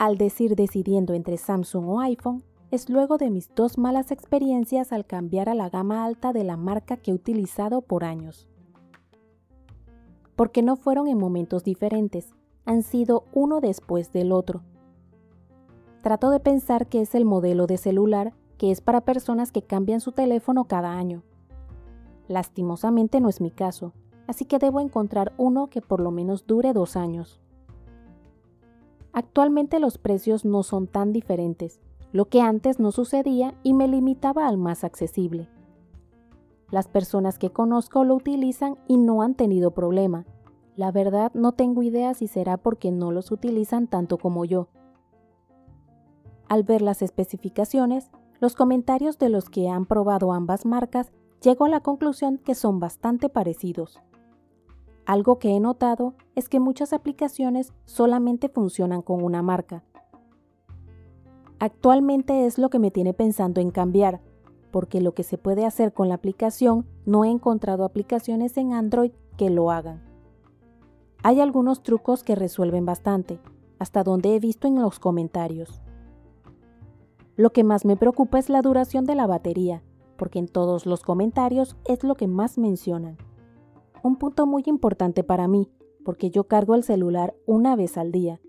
al decir decidiendo entre Samsung o iPhone, es luego de mis dos malas experiencias al cambiar a la gama alta de la marca que he utilizado por años. Porque no fueron en momentos diferentes, han sido uno después del otro. Trato de pensar que es el modelo de celular que es para personas que cambian su teléfono cada año. Lastimosamente no es mi caso, así que debo encontrar uno que por lo menos dure dos años. Actualmente los precios no son tan diferentes, lo que antes no sucedía y me limitaba al más accesible. Las personas que conozco lo utilizan y no han tenido problema. La verdad no tengo idea si será porque no los utilizan tanto como yo. Al ver las especificaciones, los comentarios de los que han probado ambas marcas, llego a la conclusión que son bastante parecidos. Algo que he notado es que muchas aplicaciones solamente funcionan con una marca. Actualmente es lo que me tiene pensando en cambiar, porque lo que se puede hacer con la aplicación no he encontrado aplicaciones en Android que lo hagan. Hay algunos trucos que resuelven bastante, hasta donde he visto en los comentarios. Lo que más me preocupa es la duración de la batería, porque en todos los comentarios es lo que más mencionan. Un punto muy importante para mí, porque yo cargo el celular una vez al día.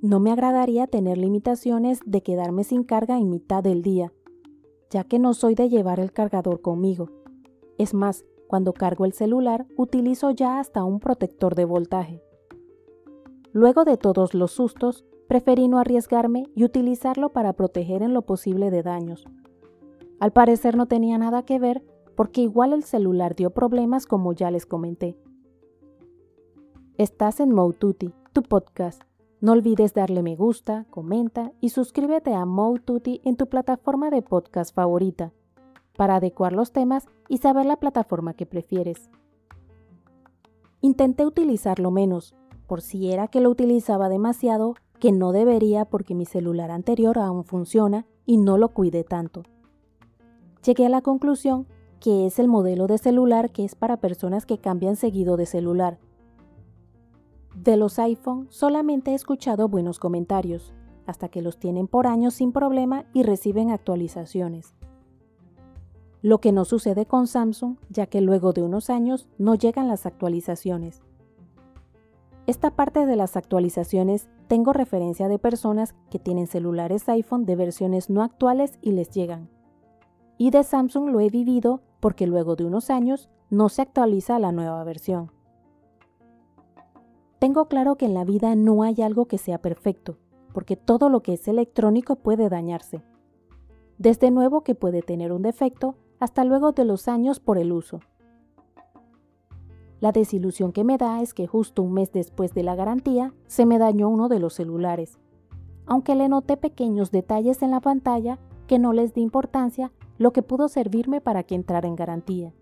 No me agradaría tener limitaciones de quedarme sin carga en mitad del día, ya que no soy de llevar el cargador conmigo. Es más, cuando cargo el celular utilizo ya hasta un protector de voltaje. Luego de todos los sustos, preferí no arriesgarme y utilizarlo para proteger en lo posible de daños. Al parecer no tenía nada que ver porque igual el celular dio problemas como ya les comenté. Estás en Moututi, tu podcast. No olvides darle me gusta, comenta y suscríbete a Moututi en tu plataforma de podcast favorita para adecuar los temas y saber la plataforma que prefieres. Intenté utilizarlo menos, por si era que lo utilizaba demasiado, que no debería porque mi celular anterior aún funciona y no lo cuidé tanto. Llegué a la conclusión que es el modelo de celular que es para personas que cambian seguido de celular. De los iPhone solamente he escuchado buenos comentarios, hasta que los tienen por años sin problema y reciben actualizaciones. Lo que no sucede con Samsung, ya que luego de unos años no llegan las actualizaciones. Esta parte de las actualizaciones tengo referencia de personas que tienen celulares iPhone de versiones no actuales y les llegan. Y de Samsung lo he vivido porque luego de unos años no se actualiza la nueva versión. Tengo claro que en la vida no hay algo que sea perfecto, porque todo lo que es electrónico puede dañarse. Desde nuevo que puede tener un defecto hasta luego de los años por el uso. La desilusión que me da es que justo un mes después de la garantía se me dañó uno de los celulares. Aunque le noté pequeños detalles en la pantalla que no les di importancia lo que pudo servirme para que entrara en garantía.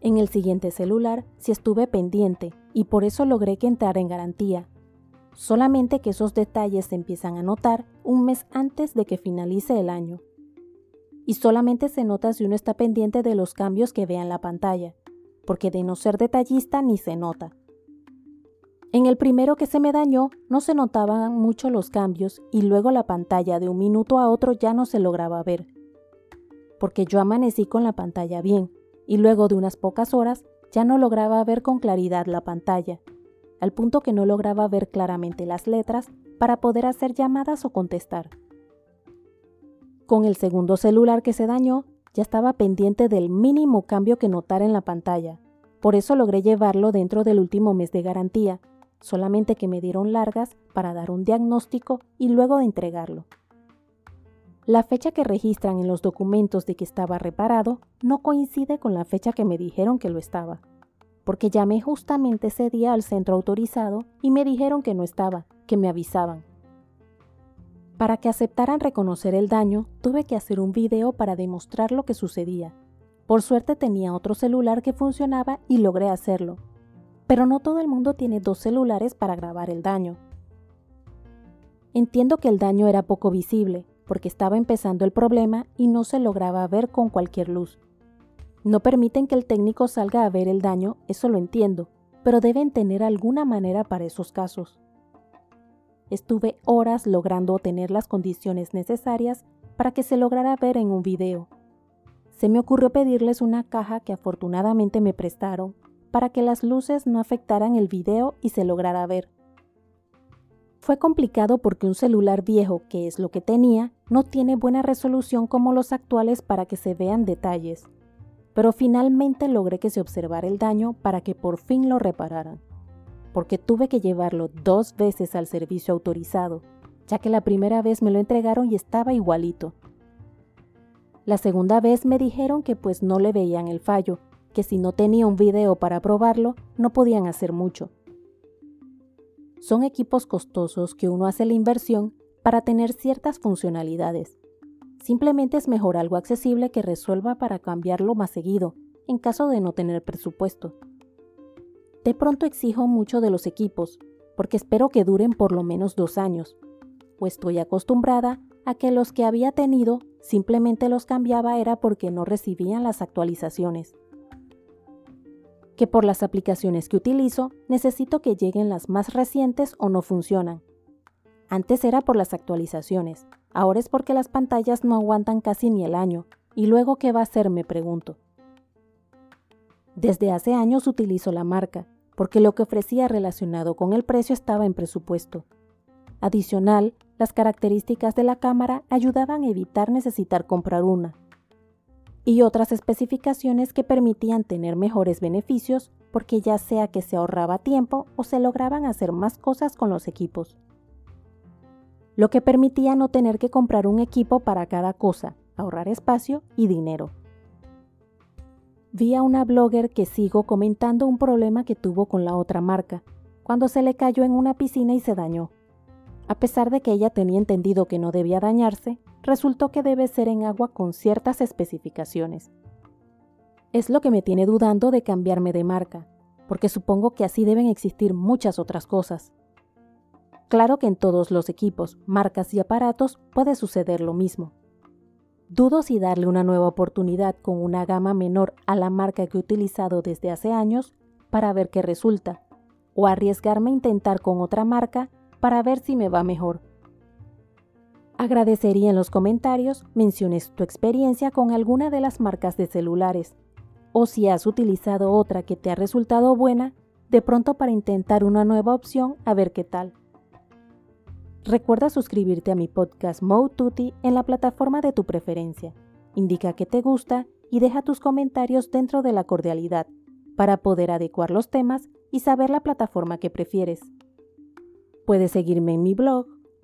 En el siguiente celular sí estuve pendiente y por eso logré que entrara en garantía. Solamente que esos detalles se empiezan a notar un mes antes de que finalice el año. Y solamente se nota si uno está pendiente de los cambios que vea en la pantalla, porque de no ser detallista ni se nota. En el primero que se me dañó no se notaban mucho los cambios y luego la pantalla de un minuto a otro ya no se lograba ver. Porque yo amanecí con la pantalla bien y luego de unas pocas horas ya no lograba ver con claridad la pantalla, al punto que no lograba ver claramente las letras para poder hacer llamadas o contestar. Con el segundo celular que se dañó, ya estaba pendiente del mínimo cambio que notar en la pantalla. Por eso logré llevarlo dentro del último mes de garantía solamente que me dieron largas para dar un diagnóstico y luego entregarlo. La fecha que registran en los documentos de que estaba reparado no coincide con la fecha que me dijeron que lo estaba, porque llamé justamente ese día al centro autorizado y me dijeron que no estaba, que me avisaban. Para que aceptaran reconocer el daño, tuve que hacer un video para demostrar lo que sucedía. Por suerte tenía otro celular que funcionaba y logré hacerlo, pero no todo el mundo tiene dos celulares para grabar el daño. Entiendo que el daño era poco visible, porque estaba empezando el problema y no se lograba ver con cualquier luz. No permiten que el técnico salga a ver el daño, eso lo entiendo, pero deben tener alguna manera para esos casos. estuve horas logrando obtener las condiciones necesarias para que se lograra ver en un video. Se me ocurrió pedirles una caja que afortunadamente me prestaron para que las luces no afectaran el video y se lograra ver. Fue complicado porque un celular viejo, que es lo que tenía, no tiene buena resolución como los actuales para que se vean detalles, pero finalmente logré que se observara el daño para que por fin lo repararan, porque tuve que llevarlo dos veces al servicio autorizado, ya que la primera vez me lo entregaron y estaba igualito. La segunda vez me dijeron que pues no le veían el fallo, que si no tenía un video para probarlo, no podían hacer mucho. Son equipos costosos que uno hace la inversión para tener ciertas funcionalidades. Simplemente es mejor algo accesible que resuelva para cambiarlo más seguido, en caso de no tener presupuesto. De pronto exijo mucho de los equipos, porque espero que duren por lo menos dos años, pues estoy acostumbrada a que los que había tenido simplemente los cambiaba era porque no recibían las actualizaciones que por las aplicaciones que utilizo necesito que lleguen las más recientes o no funcionan. Antes era por las actualizaciones, ahora es porque las pantallas no aguantan casi ni el año, y luego qué va a hacer me pregunto. Desde hace años utilizo la marca, porque lo que ofrecía relacionado con el precio estaba en presupuesto. Adicional, las características de la cámara ayudaban a evitar necesitar comprar una, y otras especificaciones que permitían tener mejores beneficios porque ya sea que se ahorraba tiempo o se lograban hacer más cosas con los equipos. Lo que permitía no tener que comprar un equipo para cada cosa, ahorrar espacio y dinero. Vi a una blogger que sigo comentando un problema que tuvo con la otra marca, cuando se le cayó en una piscina y se dañó. A pesar de que ella tenía entendido que no debía dañarse, resultó que debe ser en agua con ciertas especificaciones. Es lo que me tiene dudando de cambiarme de marca, porque supongo que así deben existir muchas otras cosas. Claro que en todos los equipos, marcas y aparatos puede suceder lo mismo. Dudo si darle una nueva oportunidad con una gama menor a la marca que he utilizado desde hace años para ver qué resulta, o arriesgarme a intentar con otra marca para ver si me va mejor. Agradecería en los comentarios menciones tu experiencia con alguna de las marcas de celulares o si has utilizado otra que te ha resultado buena, de pronto para intentar una nueva opción a ver qué tal. Recuerda suscribirte a mi podcast Mode Tutti en la plataforma de tu preferencia. Indica que te gusta y deja tus comentarios dentro de la cordialidad para poder adecuar los temas y saber la plataforma que prefieres. Puedes seguirme en mi blog